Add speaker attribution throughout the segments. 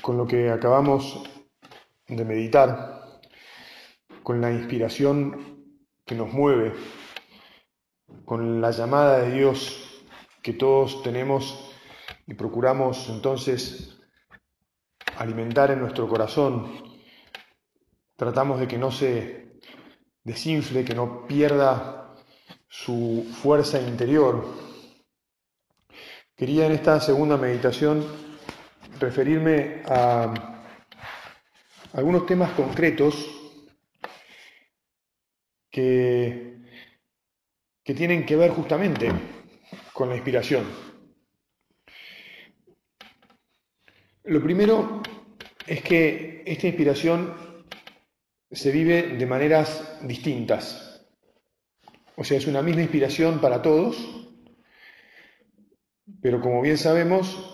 Speaker 1: con lo que acabamos de meditar, con la inspiración que nos mueve, con la llamada de Dios que todos tenemos y procuramos entonces alimentar en nuestro corazón, tratamos de que no se desinfle, que no pierda su fuerza interior. Quería en esta segunda meditación referirme a algunos temas concretos que, que tienen que ver justamente con la inspiración. Lo primero es que esta inspiración se vive de maneras distintas. O sea, es una misma inspiración para todos, pero como bien sabemos,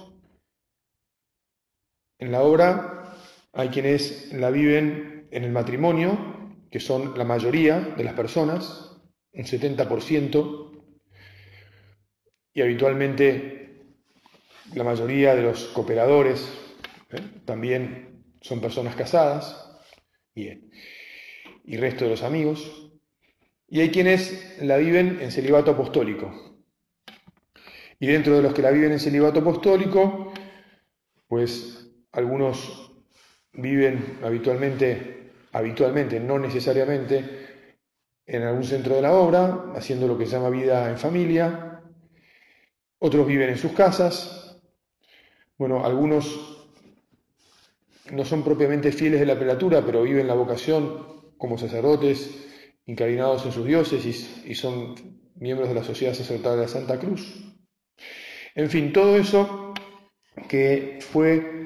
Speaker 1: en la obra hay quienes la viven en el matrimonio, que son la mayoría de las personas, un 70%, y habitualmente la mayoría de los cooperadores ¿eh? también son personas casadas, y, y resto de los amigos, y hay quienes la viven en celibato apostólico. Y dentro de los que la viven en celibato apostólico, pues algunos viven habitualmente, habitualmente, no necesariamente, en algún centro de la obra, haciendo lo que se llama vida en familia. Otros viven en sus casas. Bueno, algunos no son propiamente fieles de la prelatura, pero viven la vocación como sacerdotes incardinados en sus diócesis y son miembros de la Sociedad Sacerdotal de la Santa Cruz. En fin, todo eso que fue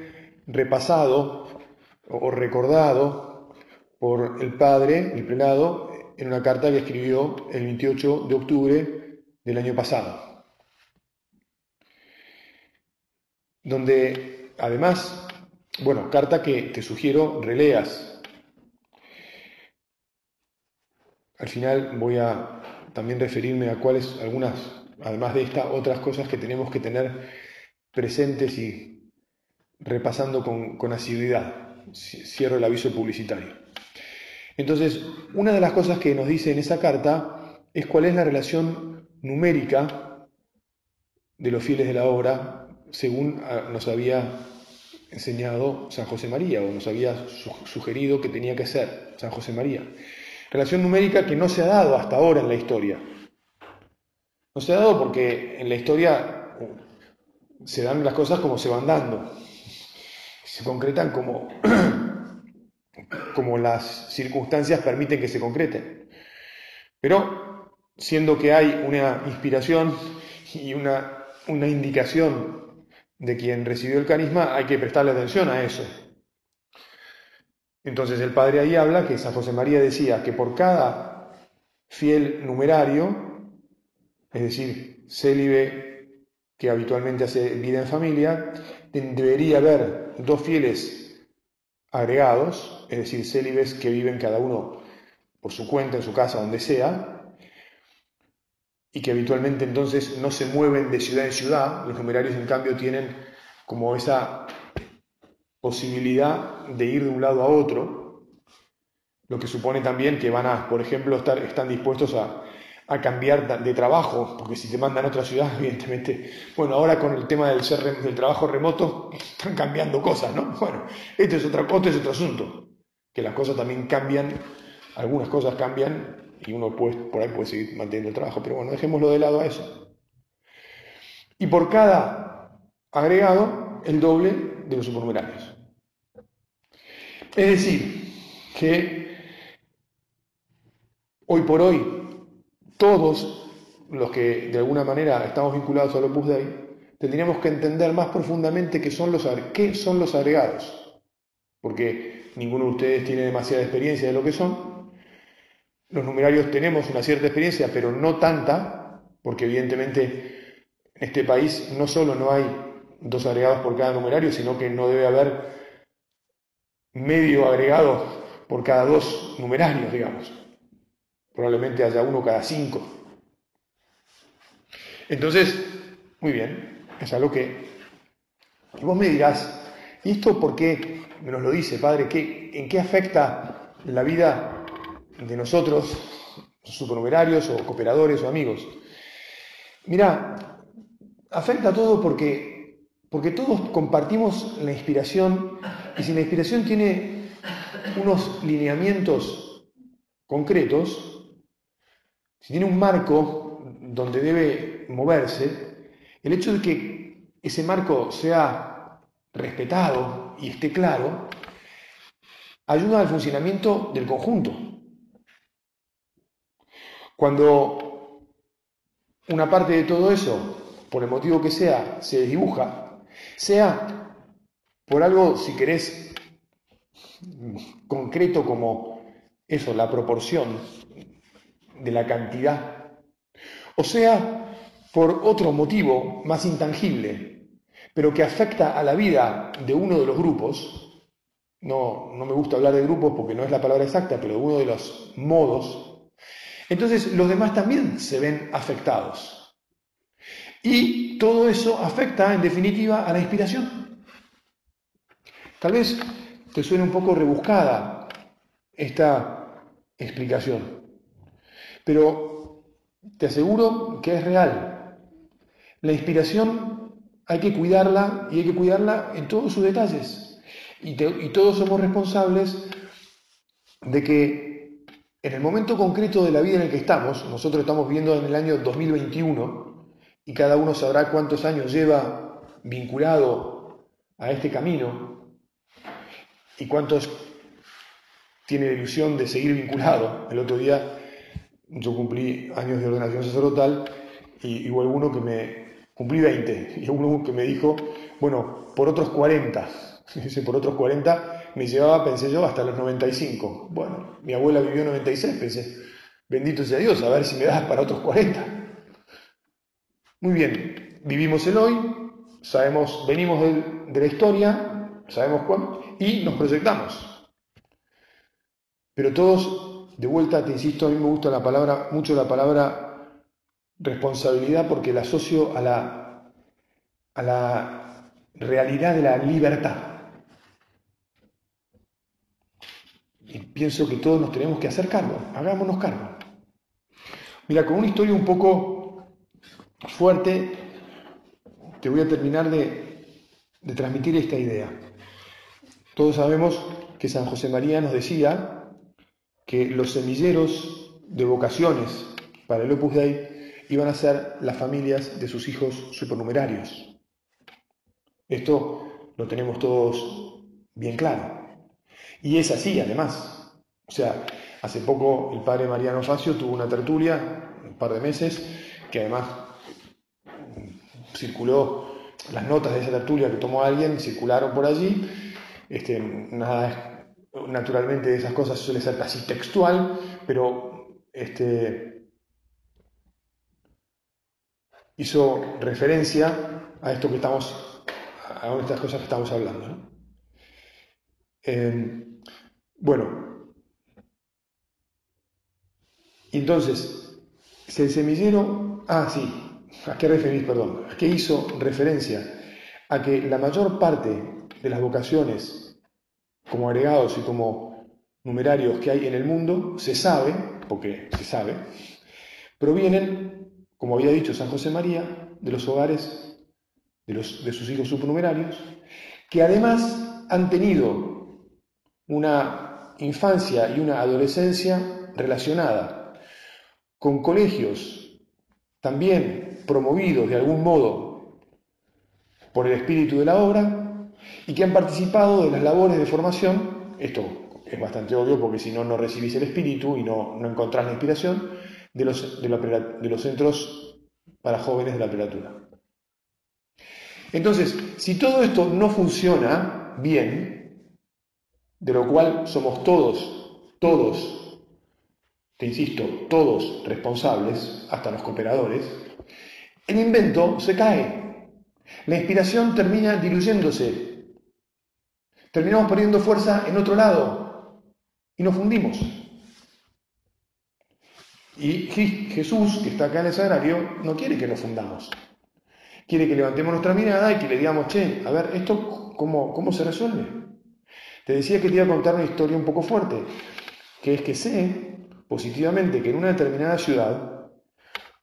Speaker 1: repasado o recordado por el padre, el prelado, en una carta que escribió el 28 de octubre del año pasado, donde además, bueno, carta que te sugiero releas. Al final voy a también referirme a cuáles, algunas, además de estas, otras cosas que tenemos que tener presentes y repasando con, asiduidad. Cierro el aviso publicitario. Entonces, una de las cosas que nos dice en esa carta es cuál es la relación numérica de los fieles de la obra según ah, nos había enseñado San José María o nos había sugerido que tenía que ser San José María. Relación numérica que no se ha dado hasta ahora en la historia. No se ha dado porque en la historia se dan las cosas como se van dando se concretan como, como las circunstancias permiten que se concreten. Pero siendo que hay una inspiración y una, una indicación de quien recibió el carisma, hay que prestarle atención a eso. Entonces el padre ahí habla que San José María decía que por cada fiel numerario, es decir, célibe que habitualmente hace vida en familia, debería haber dos fieles agregados, es decir, célibes que viven cada uno por su cuenta, en su casa, donde sea, y que habitualmente entonces no se mueven de ciudad en ciudad, los numerarios en cambio tienen como esa posibilidad de ir de un lado a otro, lo que supone también que van a, por ejemplo, estar, están dispuestos a a cambiar de trabajo, porque si te mandan a otra ciudad, evidentemente, bueno, ahora con el tema del, ser, del trabajo remoto están cambiando cosas, ¿no? Bueno, este es otro, este es otro asunto, que las cosas también cambian, algunas cosas cambian y uno por ahí puede seguir manteniendo el trabajo, pero bueno, dejémoslo de lado a eso. Y por cada agregado, el doble de los supernumerarios. Es decir, que hoy por hoy todos los que de alguna manera estamos vinculados al Opus Dei, tendríamos que entender más profundamente qué son los, qué son los agregados. porque ninguno de ustedes tiene demasiada experiencia de lo que son. Los numerarios tenemos una cierta experiencia, pero no tanta, porque evidentemente en este país no solo no hay dos agregados por cada numerario, sino que no debe haber medio agregado por cada dos numerarios, digamos. Probablemente haya uno cada cinco. Entonces, muy bien, es algo que... Y vos me dirás, ¿y esto por qué me lo dice, Padre? ¿Qué, ¿En qué afecta la vida de nosotros, supernumerarios o cooperadores o amigos? Mira, afecta todo porque, porque todos compartimos la inspiración y si la inspiración tiene unos lineamientos concretos, si tiene un marco donde debe moverse, el hecho de que ese marco sea respetado y esté claro, ayuda al funcionamiento del conjunto. Cuando una parte de todo eso, por el motivo que sea, se dibuja, sea por algo, si querés, concreto como eso, la proporción de la cantidad. O sea, por otro motivo más intangible, pero que afecta a la vida de uno de los grupos, no, no me gusta hablar de grupos porque no es la palabra exacta, pero de uno de los modos, entonces los demás también se ven afectados. Y todo eso afecta, en definitiva, a la inspiración. Tal vez te suene un poco rebuscada esta explicación, pero te aseguro que es real. La inspiración hay que cuidarla y hay que cuidarla en todos sus detalles. Y, todos somos responsables de que en el momento concreto de la vida en el que estamos, nosotros estamos viendo en el año 2021 y cada uno sabrá cuántos años lleva vinculado a este camino, ¿Y cuántos tiene la ilusión de seguir vinculado? El otro día yo cumplí años de ordenación sacerdotal y hubo alguno que me cumplí 20 y hubo uno que me dijo, bueno, por otros 40. Dice, por otros 40 me llevaba, pensé yo, hasta los 95. Bueno, mi abuela vivió 96, pensé, bendito sea Dios, a ver si me das para otros 40. Muy bien, vivimos el hoy, sabemos, venimos de, de la historia, sabemos cuándo, y nos proyectamos. Pero todos, de vuelta, te insisto, a mí me gusta la palabra, mucho la palabra responsabilidad porque la asocio a la, realidad de la libertad. Y pienso que todos nos tenemos que hacer cargo, hagámonos cargo. Mira, con una historia un poco fuerte, te voy a terminar de transmitir esta idea. Todos sabemos que San José María nos decía que los semilleros de vocaciones para el Opus Dei iban a ser las familias de sus hijos supernumerarios. Esto lo tenemos todos bien claro. Y es así, además. O sea, hace poco el padre Mariano Facio tuvo una tertulia, un par de meses, que además circuló, las notas de esa tertulia que tomó alguien circularon por allí, este, nada, naturalmente esas cosas suele ser casi textual, pero este, hizo referencia a esto que estamos, a estas cosas que estamos hablando. Em, bueno, entonces, si el semillero, ah, sí, ¿a qué referís, perdón? ¿A qué hizo referencia? A que la mayor parte de las vocaciones como agregados y como numerarios que hay en el mundo, se sabe, porque se sabe, provienen, como había dicho San José María, de los hogares de, sus hijos supernumerarios, que además han tenido una infancia y una adolescencia relacionada con colegios también promovidos de algún modo por el espíritu de la obra y que han participado de las labores de formación, esto es bastante obvio porque si no, no recibís el espíritu y no, no encontrás la inspiración, de los, de, los centros para jóvenes de la prelatura. Entonces, si todo esto no funciona bien, de lo cual somos todos, todos, te insisto, todos responsables, hasta los cooperadores, el invento se cae. La inspiración termina diluyéndose. Terminamos perdiendo fuerza en otro lado y nos fundimos. Y Jesús, que está acá en el sagrario, no quiere que nos fundamos. Quiere que levantemos nuestra mirada y que le digamos, che, a ver, ¿esto cómo, cómo se resuelve? Te decía que te iba a contar una historia un poco fuerte, que es que sé positivamente que en una determinada ciudad,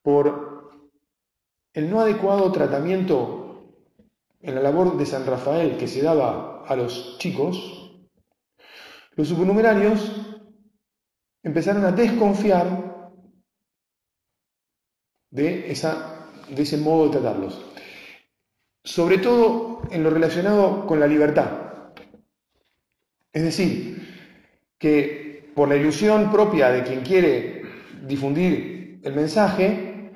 Speaker 1: por el no adecuado tratamiento en la labor de San Rafael que se daba a los chicos, los supernumerarios empezaron a desconfiar de, esa, de ese modo de tratarlos. Sobre todo en lo relacionado con la libertad. Es decir, que por la ilusión propia de quien quiere difundir el mensaje,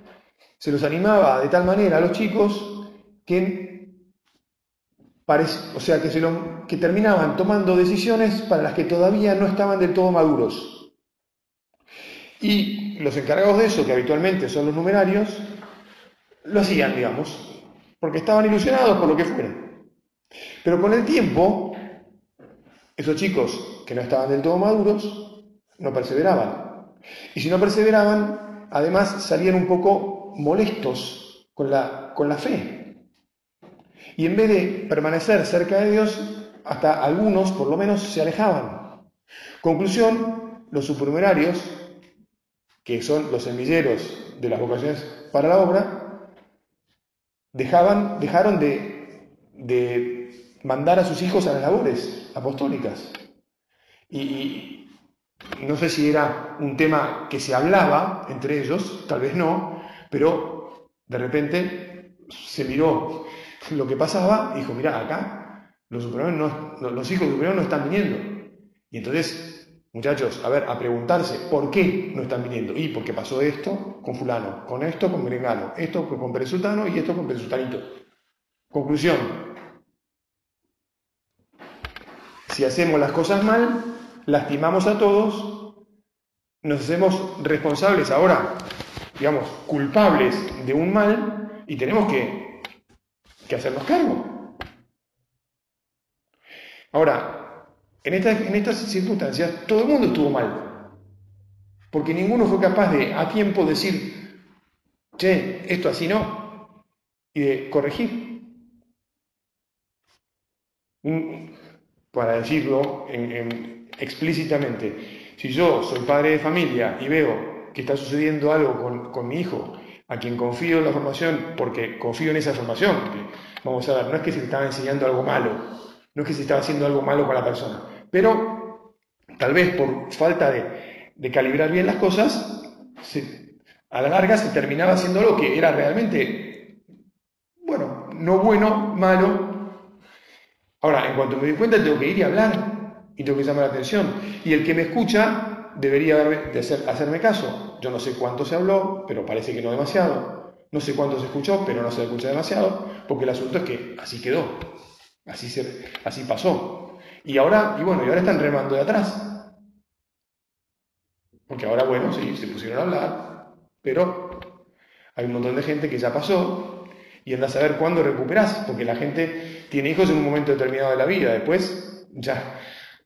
Speaker 1: se los animaba de tal manera a los chicos que, o sea, que, que terminaban tomando decisiones para las que todavía no estaban del todo maduros. Y los encargados de eso, que habitualmente son los numerarios, lo hacían, digamos, porque estaban ilusionados por lo que fuera. Pero con el tiempo, esos chicos que no estaban del todo maduros no perseveraban. Y si no perseveraban, además salían un poco molestos con la, con la fe. Y en vez de permanecer cerca de Dios, hasta algunos por lo menos se alejaban. Conclusión, los supernumerarios, que son los semilleros de las vocaciones para la obra, dejaban, dejaron de, de mandar a sus hijos a las labores apostólicas. Y, no sé si era un tema que se hablaba entre ellos, tal vez no, pero de repente se miró lo que pasaba y dijo, mira, acá los, no, los hijos superiores no están viniendo. Y entonces, muchachos, a ver, a preguntarse, ¿por qué no están viniendo? Y porque pasó esto con fulano, con esto con Brengano, esto con Peresutano y esto con Peresutanito. Conclusión, Si hacemos las cosas mal, lastimamos a todos, nos hacemos responsables ahora, digamos, culpables de un mal y tenemos que, hacernos cargo. Ahora, en, en estas circunstancias todo el mundo estuvo mal, porque ninguno fue capaz de a tiempo decir, che, esto así no, y de corregir para decirlo explícitamente, si yo soy padre de familia y veo que está sucediendo algo con, mi hijo, a quien confío en la formación, porque confío en esa formación, vamos a ver, no es que se estaba enseñando algo malo, no es que se estaba haciendo algo malo con la persona, pero tal vez por falta de, calibrar bien las cosas, a la larga se terminaba haciendo algo que era realmente, bueno, no bueno, malo, Ahora, en cuanto me doy cuenta, tengo que ir y hablar y tengo que llamar la atención. Y el que me escucha debería de hacerme caso. Yo no sé cuánto se habló, pero parece que no demasiado. No sé cuánto se escuchó, pero no se escucha demasiado, porque el asunto es que así quedó. Así, se, así pasó. Y ahora, y bueno, y ahora están remando de atrás. Porque ahora, bueno, sí, se pusieron a hablar, pero hay un montón de gente que ya pasó y anda a saber cuándo recuperás, porque la gente tiene hijos en un momento determinado de la vida, después ya,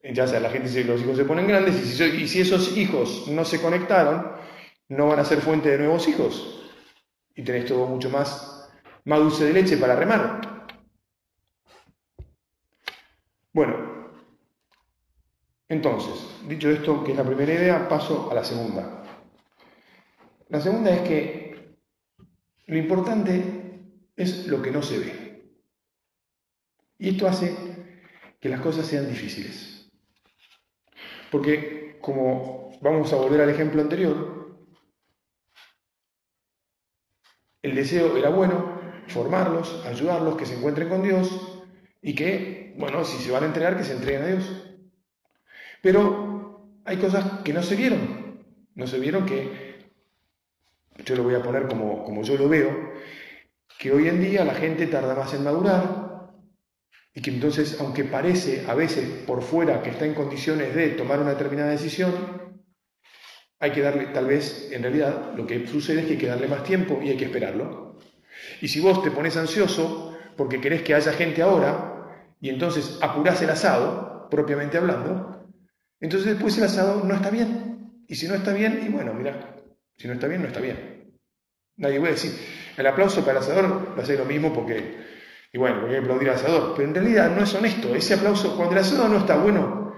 Speaker 1: ya sea, la gente dice los hijos se ponen grandes y si esos hijos no se conectaron, no van a ser fuente de nuevos hijos. Y tenés todo mucho más, más dulce de leche para remar. Bueno, entonces, dicho esto, que es la primera idea, paso a la segunda. La segunda es que lo importante es lo que no se ve. Y esto hace que las cosas sean difíciles. Porque, como vamos a volver al ejemplo anterior, el deseo era bueno, formarlos, ayudarlos, que se encuentren con Dios y que, bueno, si se van a entregar, que se entreguen a Dios. Pero hay cosas que no se vieron. No se vieron que, yo lo voy a poner como, como yo lo veo, que hoy en día la gente tarda más en madurar, y que entonces, aunque parece a veces por fuera que está en condiciones de tomar una determinada decisión, hay que darle, tal vez, en realidad, lo que sucede es que hay que darle más tiempo y hay que esperarlo. Y si vos te pones ansioso porque querés que haya gente ahora, y entonces apurás el asado, propiamente hablando, entonces después el asado no está bien. Y si no está bien, y bueno, mira, si no está bien, no está bien. Nadie puede decir, el aplauso para el asador va a ser lo mismo porque, y bueno, porque hay aplaudir al asador, pero en realidad no es honesto. Ese aplauso, cuando el asador no está bueno,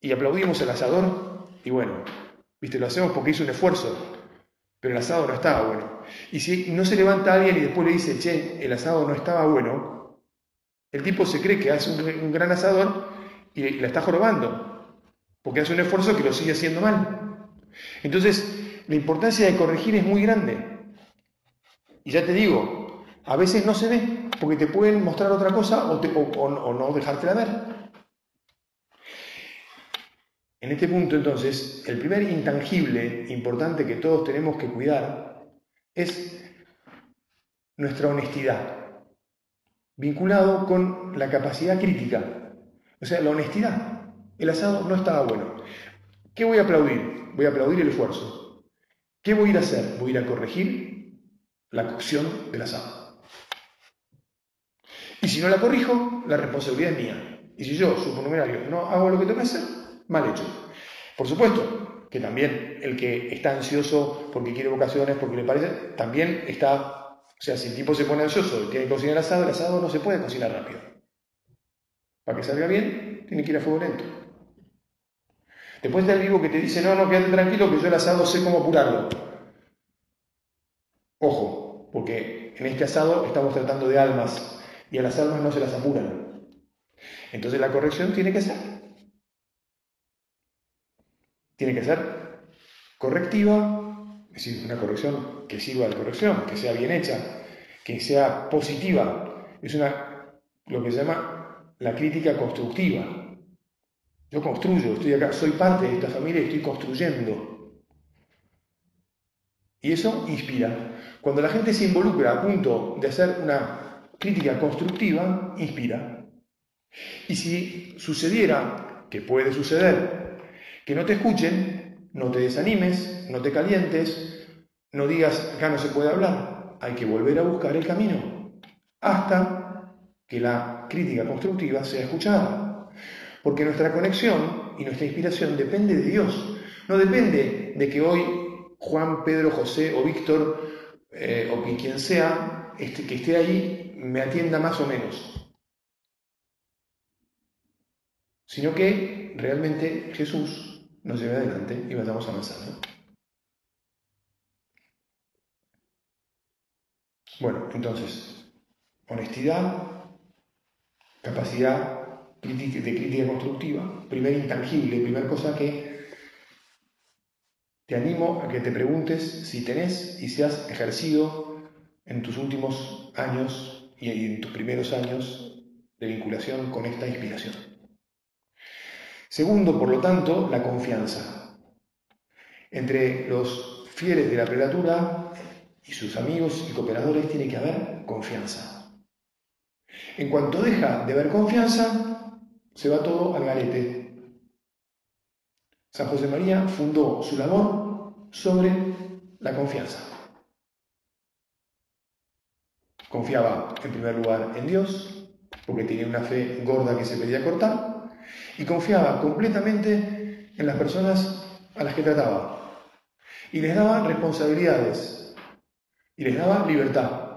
Speaker 1: y aplaudimos al asador, y bueno, viste, lo hacemos porque hizo un esfuerzo, pero el asado no estaba bueno. Y si no se levanta alguien y después le dice, che, el asado no estaba bueno, el tipo se cree que hace un, gran asador y, la está jorobando, porque hace un esfuerzo que lo sigue haciendo mal. Entonces, la importancia de corregir es muy grande. Y ya te digo, a veces no se ve, porque te pueden mostrar otra cosa o, o, no dejártela ver. En este punto, entonces, el primer intangible importante que todos tenemos que cuidar es nuestra honestidad, vinculado con la capacidad crítica, o sea, la honestidad. El asado no estaba bueno. ¿Qué voy a aplaudir? Voy a aplaudir el esfuerzo. ¿Qué voy a ir a hacer? Voy a ir a corregir la cocción del asado. Y si no la corrijo, la responsabilidad es mía. Y si yo, supernumerario, no hago lo que tengo que hacer, mal hecho. Por supuesto que también el que está ansioso porque quiere vocaciones, porque le parece, también está, o sea, si el tipo se pone ansioso y tiene que cocinar asado, el asado no se puede cocinar rápido. Para que salga bien, tiene que ir a fuego lento. Después está el vivo que te dice, no, no, quédate tranquilo que yo el asado sé cómo apurarlo. Ojo, porque en este asado estamos tratando de almas y a las almas no se las apuran. Entonces la corrección tiene que ser. Tiene que ser correctiva, es decir, una corrección que sirva de corrección, que sea bien hecha, que sea positiva. Es una, lo que se llama la crítica constructiva. Yo construyo, estoy acá, soy parte de esta familia y estoy construyendo. Y eso inspira. Cuando la gente se involucra a punto de hacer una crítica constructiva, inspira. Y si sucediera, que puede suceder, que no te escuchen, no te desanimes, no te calientes, no digas, acá no se puede hablar, hay que volver a buscar el camino hasta que la crítica constructiva sea escuchada. Porque nuestra conexión y nuestra inspiración depende de Dios, no depende de que hoy Juan, Pedro, José o Víctor eh, o que quien sea este, que esté ahí me atienda más o menos, sino que realmente Jesús nos lleve adelante y vayamos avanzando. Bueno, entonces, honestidad, capacidad de crítica constructiva, primer intangible, primera cosa que te animo a que te preguntes si tenés y si has ejercido en tus últimos años y en tus primeros años de vinculación con esta inspiración. Segundo, por lo tanto, la confianza. Entre los fieles de la prelatura y sus amigos y cooperadores tiene que haber confianza. En cuanto deja de haber confianza, se va todo al garete. San José María fundó su labor sobre la confianza. Confiaba en primer lugar en Dios, porque tenía una fe gorda que se pedía cortar, y confiaba completamente en las personas a las que trataba. Y les daba responsabilidades, y les daba libertad.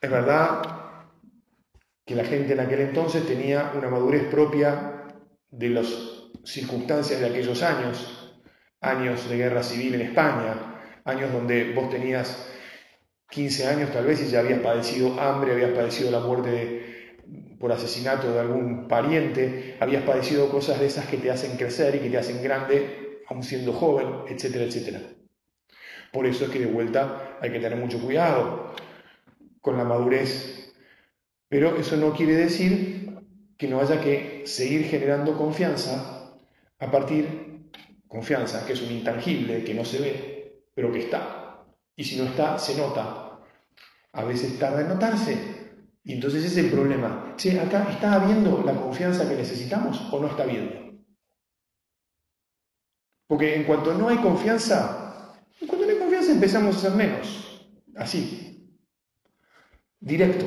Speaker 1: Es verdad que la gente en aquel entonces tenía una madurez propia de los circunstancias de aquellos años, años de guerra civil en España, años donde vos tenías 15 años tal vez y ya habías padecido hambre, habías padecido la muerte por asesinato de algún pariente, habías padecido cosas de esas que te hacen crecer y que te hacen grande, aún siendo joven, etcétera, etcétera. Por eso es que de vuelta hay que tener mucho cuidado con la madurez. Pero eso no quiere decir que no haya que seguir generando confianza a partir, confianza, que es un intangible, que no se ve, pero que está. Y si no está, se nota. a veces tarda en notarse. Y entonces ese problema. Acá está habiendo la confianza que necesitamos o no está habiendo. Porque en cuanto no hay confianza, en cuanto no hay confianza empezamos a ser menos. Así. Directo.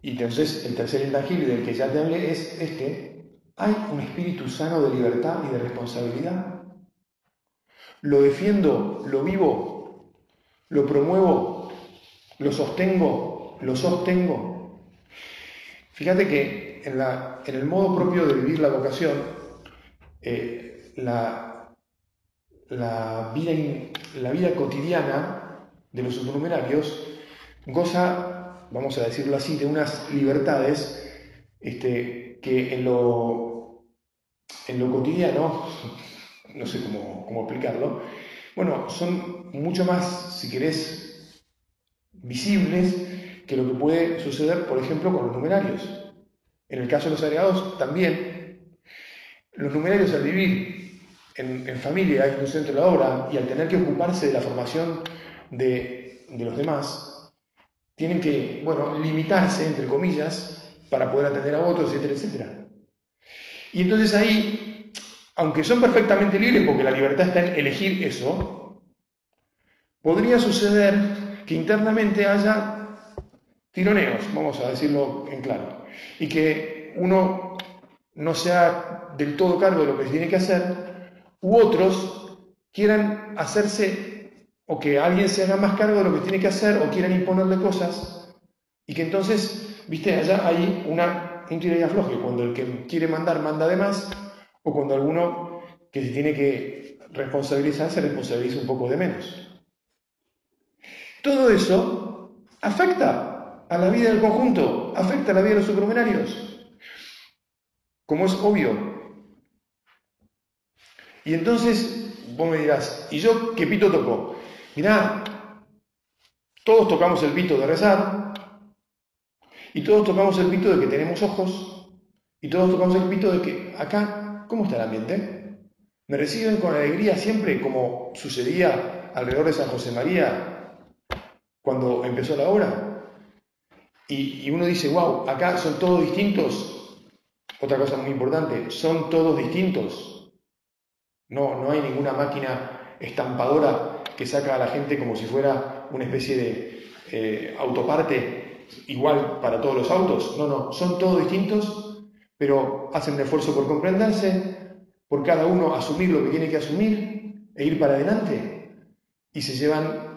Speaker 1: Y entonces el tercer intangible del que ya te hablé es este. Hay un espíritu sano de libertad y de responsabilidad. Lo defiendo, lo vivo, lo promuevo, lo sostengo, lo sostengo. Fíjate que en, el modo propio de vivir la vocación, eh, la, vida, la vida cotidiana de los supernumerarios goza vamos a decirlo así, de unas libertades este, que en lo, en lo cotidiano, no sé cómo, cómo explicarlo, bueno, son mucho más, si querés, visibles que lo que puede suceder, por ejemplo, con los numerarios. En el caso de los agregados, también. Los numerarios al vivir en, en familia, en un centro de la obra, y al tener que ocuparse de la formación de, de los demás, tienen que, bueno, limitarse, entre comillas, para poder atender a otros, etcétera, etcétera. Y entonces ahí, aunque son perfectamente libres, porque la libertad está en elegir eso, podría suceder que internamente haya tironeos, vamos a decirlo en claro, y que uno no sea del todo cargo de lo que tiene que hacer, u otros quieran hacerse o que alguien se haga más cargo de lo que tiene que hacer o quieran imponerle cosas y que entonces, viste, allá hay una, un tiro y afloje, cuando el que quiere mandar manda de más o cuando alguno que se tiene que responsabilizar se responsabiliza un poco de menos. Todo eso afecta a la vida del conjunto, afecta a la vida de los supernumerarios, como es obvio. Y entonces vos me dirás, ¿y yo qué pito toco? Mirá, todos tocamos el pito de rezar, y todos tocamos el pito de que tenemos ojos, y todos tocamos el pito de que acá, ¿cómo está el ambiente? ¿Me reciben con alegría siempre como sucedía alrededor de San José María cuando empezó la obra? Y, y uno dice, wow, acá son todos distintos. Otra cosa muy importante, son todos distintos. No, no hay ninguna máquina estampadora que saca a la gente como si fuera una especie de eh, autoparte igual para todos los autos. No, no, son todos distintos, pero hacen un esfuerzo por comprenderse, por cada uno asumir lo que tiene que asumir e ir para adelante. Y se llevan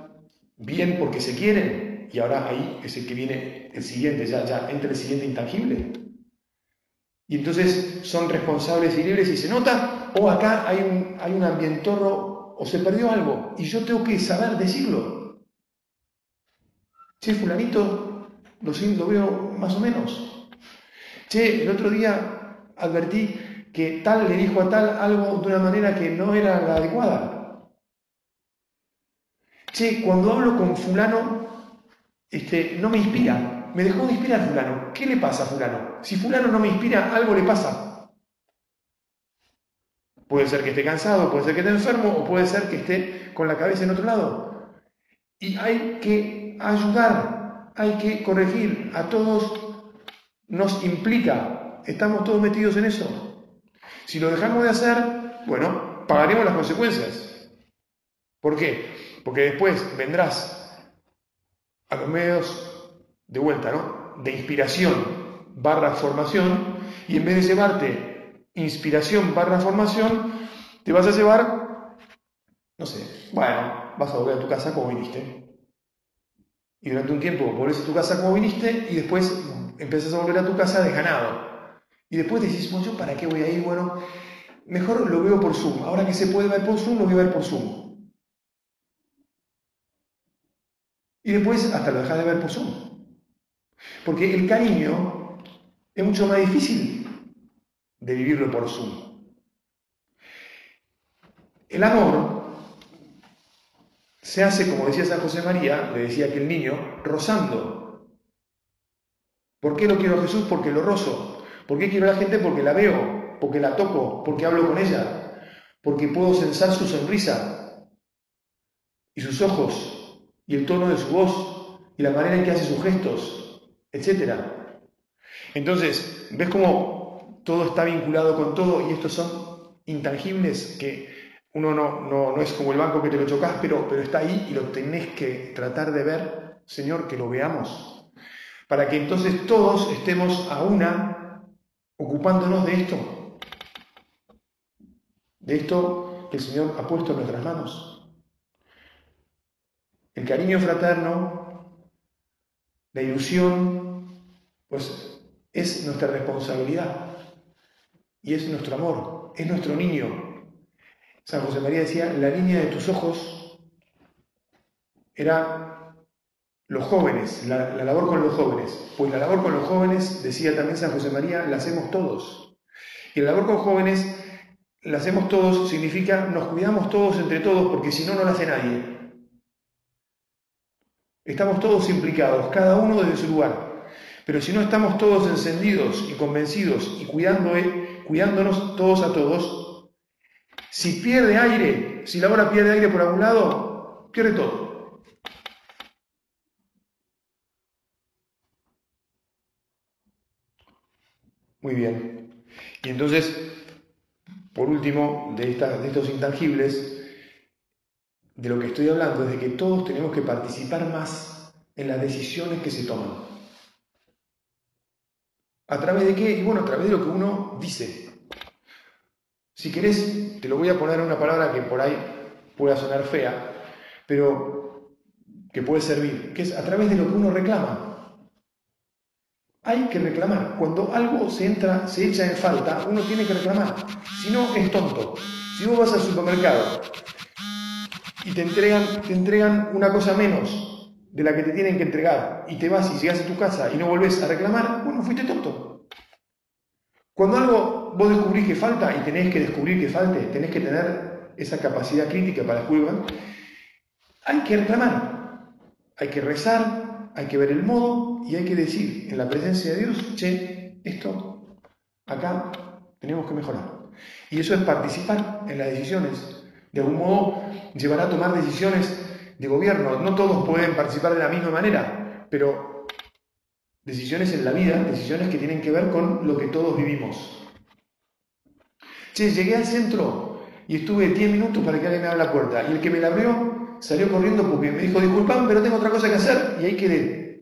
Speaker 1: bien porque se quieren. Y ahora ahí es el que viene el siguiente, ya, ya entra el siguiente intangible. Y entonces son responsables y libres y se nota, o acá hay un, hay un ambientorro o se perdió algo y yo tengo que saber decirlo. Che, fulanito, lo, lo veo más o menos. Che, el otro día advertí que tal le dijo a tal algo de una manera que no era la adecuada. Che, cuando hablo con fulano, este, no me inspira. Me dejó de inspirar fulano. ¿Qué le pasa a fulano? Si fulano no me inspira, algo le pasa. Puede ser que esté cansado, puede ser que esté enfermo o puede ser que esté con la cabeza en otro lado. Y hay que ayudar, hay que corregir. A todos nos implica, estamos todos metidos en eso. Si lo dejamos de hacer, bueno, pagaremos las consecuencias. ¿Por qué? Porque después vendrás a los medios de vuelta, ¿no? De inspiración barra formación y en vez de llevarte inspiración barra formación, te vas a llevar, no sé, bueno, vas a volver a tu casa como viniste. Y durante un tiempo volvés a tu casa como viniste y después empiezas a volver a tu casa desganado. Y después decís, bueno, ¿yo para qué voy a ir? Bueno, mejor lo veo por Zoom. Ahora que se puede ver por Zoom, lo voy a ver por Zoom. Y después hasta lo dejas de ver por Zoom. Porque el cariño es mucho más difícil de vivirlo por Zoom. El amor se hace, como decía San José María, le decía aquel niño, rozando. ¿Por qué lo quiero a Jesús? Porque lo rozo. ¿Por qué quiero a la gente? Porque la veo, porque la toco, porque hablo con ella, porque puedo censar su sonrisa y sus ojos y el tono de su voz y la manera en que hace sus gestos, etc. Entonces, ¿ves cómo todo está vinculado con todo y estos son intangibles que uno no, no, es como el banco que te lo chocas, pero, pero está ahí y lo tenés que tratar de ver, Señor, que lo veamos, para que entonces todos estemos a una ocupándonos de esto, de esto que el Señor ha puesto en nuestras manos. El cariño fraterno, la ilusión, pues es nuestra responsabilidad y es nuestro amor, es nuestro niño, San José María decía, la línea de tus ojos era los jóvenes, la, labor con los jóvenes. Pues la labor con los jóvenes, decía también San José María, la hacemos todos. Y la labor con jóvenes, la hacemos todos, significa nos cuidamos todos entre todos, porque si no, no la hace nadie. Estamos todos implicados, cada uno desde su lugar. Pero si no estamos todos encendidos y convencidos y cuidando, eh, cuidándonos todos a todos, si pierde aire, si la hora pierde aire por algún lado, pierde todo. Muy bien. Y entonces, por último, de, de estos intangibles, de lo que estoy hablando es de que todos tenemos que participar más en las decisiones que se toman. ¿A través de qué? Y bueno, a través de lo que uno dice. Si querés, te lo voy a poner en una palabra que por ahí pueda sonar fea, pero que puede servir, que es a través de lo que uno reclama. Hay que reclamar. Cuando algo se entra, se echa en falta, uno tiene que reclamar. Si no, es tonto. Si vos vas al supermercado y te entregan, te entregan una cosa menos de la que te tienen que entregar y te vas y llegas a tu casa y no volvés a reclamar, bueno, fuiste tonto. Cuando algo vos descubrís que falta y tenés que descubrir que falte, tenés que tener esa capacidad crítica para descubrir, hay que reclamar, hay que rezar, hay que ver el modo y hay que decir en la presencia de Dios, che, esto acá tenemos que mejorar. Y eso es participar en las decisiones. De algún modo llevará a tomar decisiones de gobierno. No todos pueden participar de la misma manera, pero decisiones en la vida, decisiones que tienen que ver con lo que todos vivimos. Che, llegué al centro y estuve 10 minutos para que alguien me abra la puerta. Y el que me la abrió salió corriendo porque me dijo, disculpame, pero tengo otra cosa que hacer. Y ahí quedé.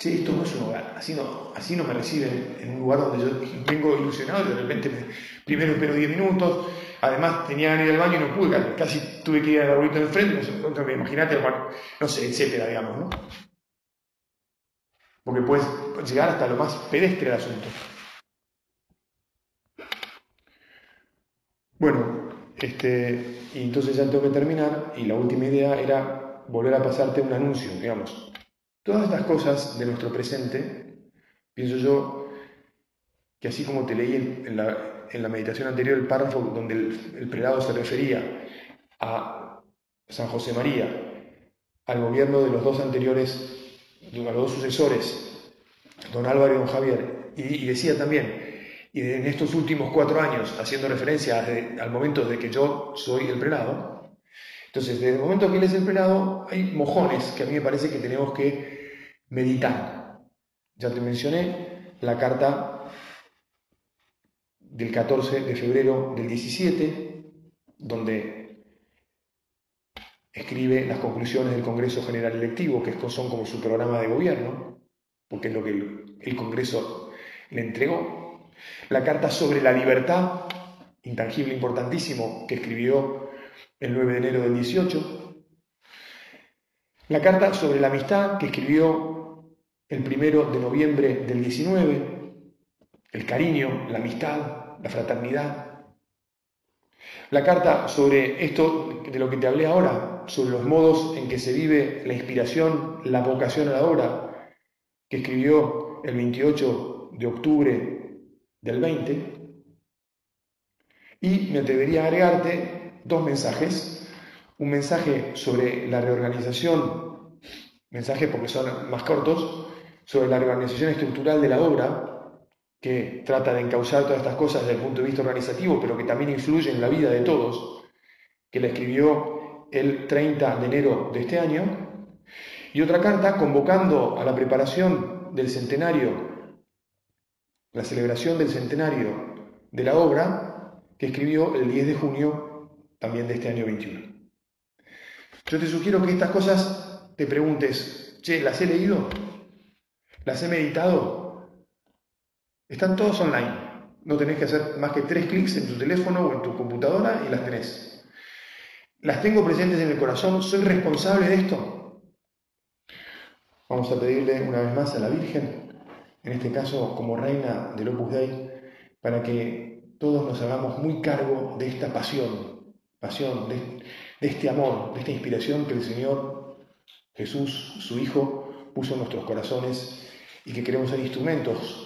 Speaker 1: Che, esto no es un hogar. Así no, así no me reciben en un lugar donde yo vengo ilusionado y de repente primero espero 10 minutos. Además tenía que ir al baño y no pude, casi tuve que ir al arbolito de enfrente, no imagínate, no sé, etcétera, digamos, ¿no? Porque puedes llegar hasta lo más pedestre del asunto. Bueno, este, y entonces ya tengo que terminar y la última idea era volver a pasarte un anuncio, digamos. Todas estas cosas de nuestro presente, pienso yo que así como te leí en, la, meditación anterior el párrafo donde el, prelado se refería a San José María, al gobierno de los dos anteriores, de los dos sucesores, don Álvaro y don Javier, y decía también, y en estos últimos cuatro años, haciendo referencia al momento de que yo soy el prelado, entonces desde el momento que él es el prelado, hay mojones que a mí me parece que tenemos que meditar. Ya te mencioné la carta del 14 de febrero del 17, donde escribe las conclusiones del Congreso General Electivo, que son como su programa de gobierno, porque es lo que el, el Congreso le entregó. La carta sobre la libertad, intangible importantísimo, que escribió el 9 de enero del 18. La carta sobre la amistad, que escribió el 1 de noviembre del 19. El cariño, la amistad, la fraternidad. La carta sobre esto de lo que te hablé ahora, sobre los modos en que se vive la inspiración, la vocación a la obra, que escribió el 28 de octubre del 20. Y me atrevería a agregarte dos mensajes. Un mensaje sobre la reorganización, mensajes porque son más cortos, sobre la reorganización estructural de la obra, que trata de encauzar todas estas cosas desde el punto de vista organizativo, pero que también influye en la vida de todos, que la escribió el 30 de enero de este año, y otra carta convocando a la preparación del centenario, la celebración del centenario de la obra que escribió el 10 de junio también de este año 21. Yo te sugiero que estas cosas te preguntes, che, ¿las he leído? ¿Las he meditado? Están todos online. No tenés que hacer más que tres clics en tu teléfono o en tu computadora y las tenés. ¿Las tengo presentes en el corazón? ¿Soy responsable de esto? Vamos a pedirle una vez más a la Virgen, en este caso como reina del Opus Dei, para que todos nos hagamos muy cargo de esta pasión, pasión, de, de este amor, de esta inspiración que el Señor Jesús, su Hijo, puso en nuestros corazones y que queremos ser instrumentos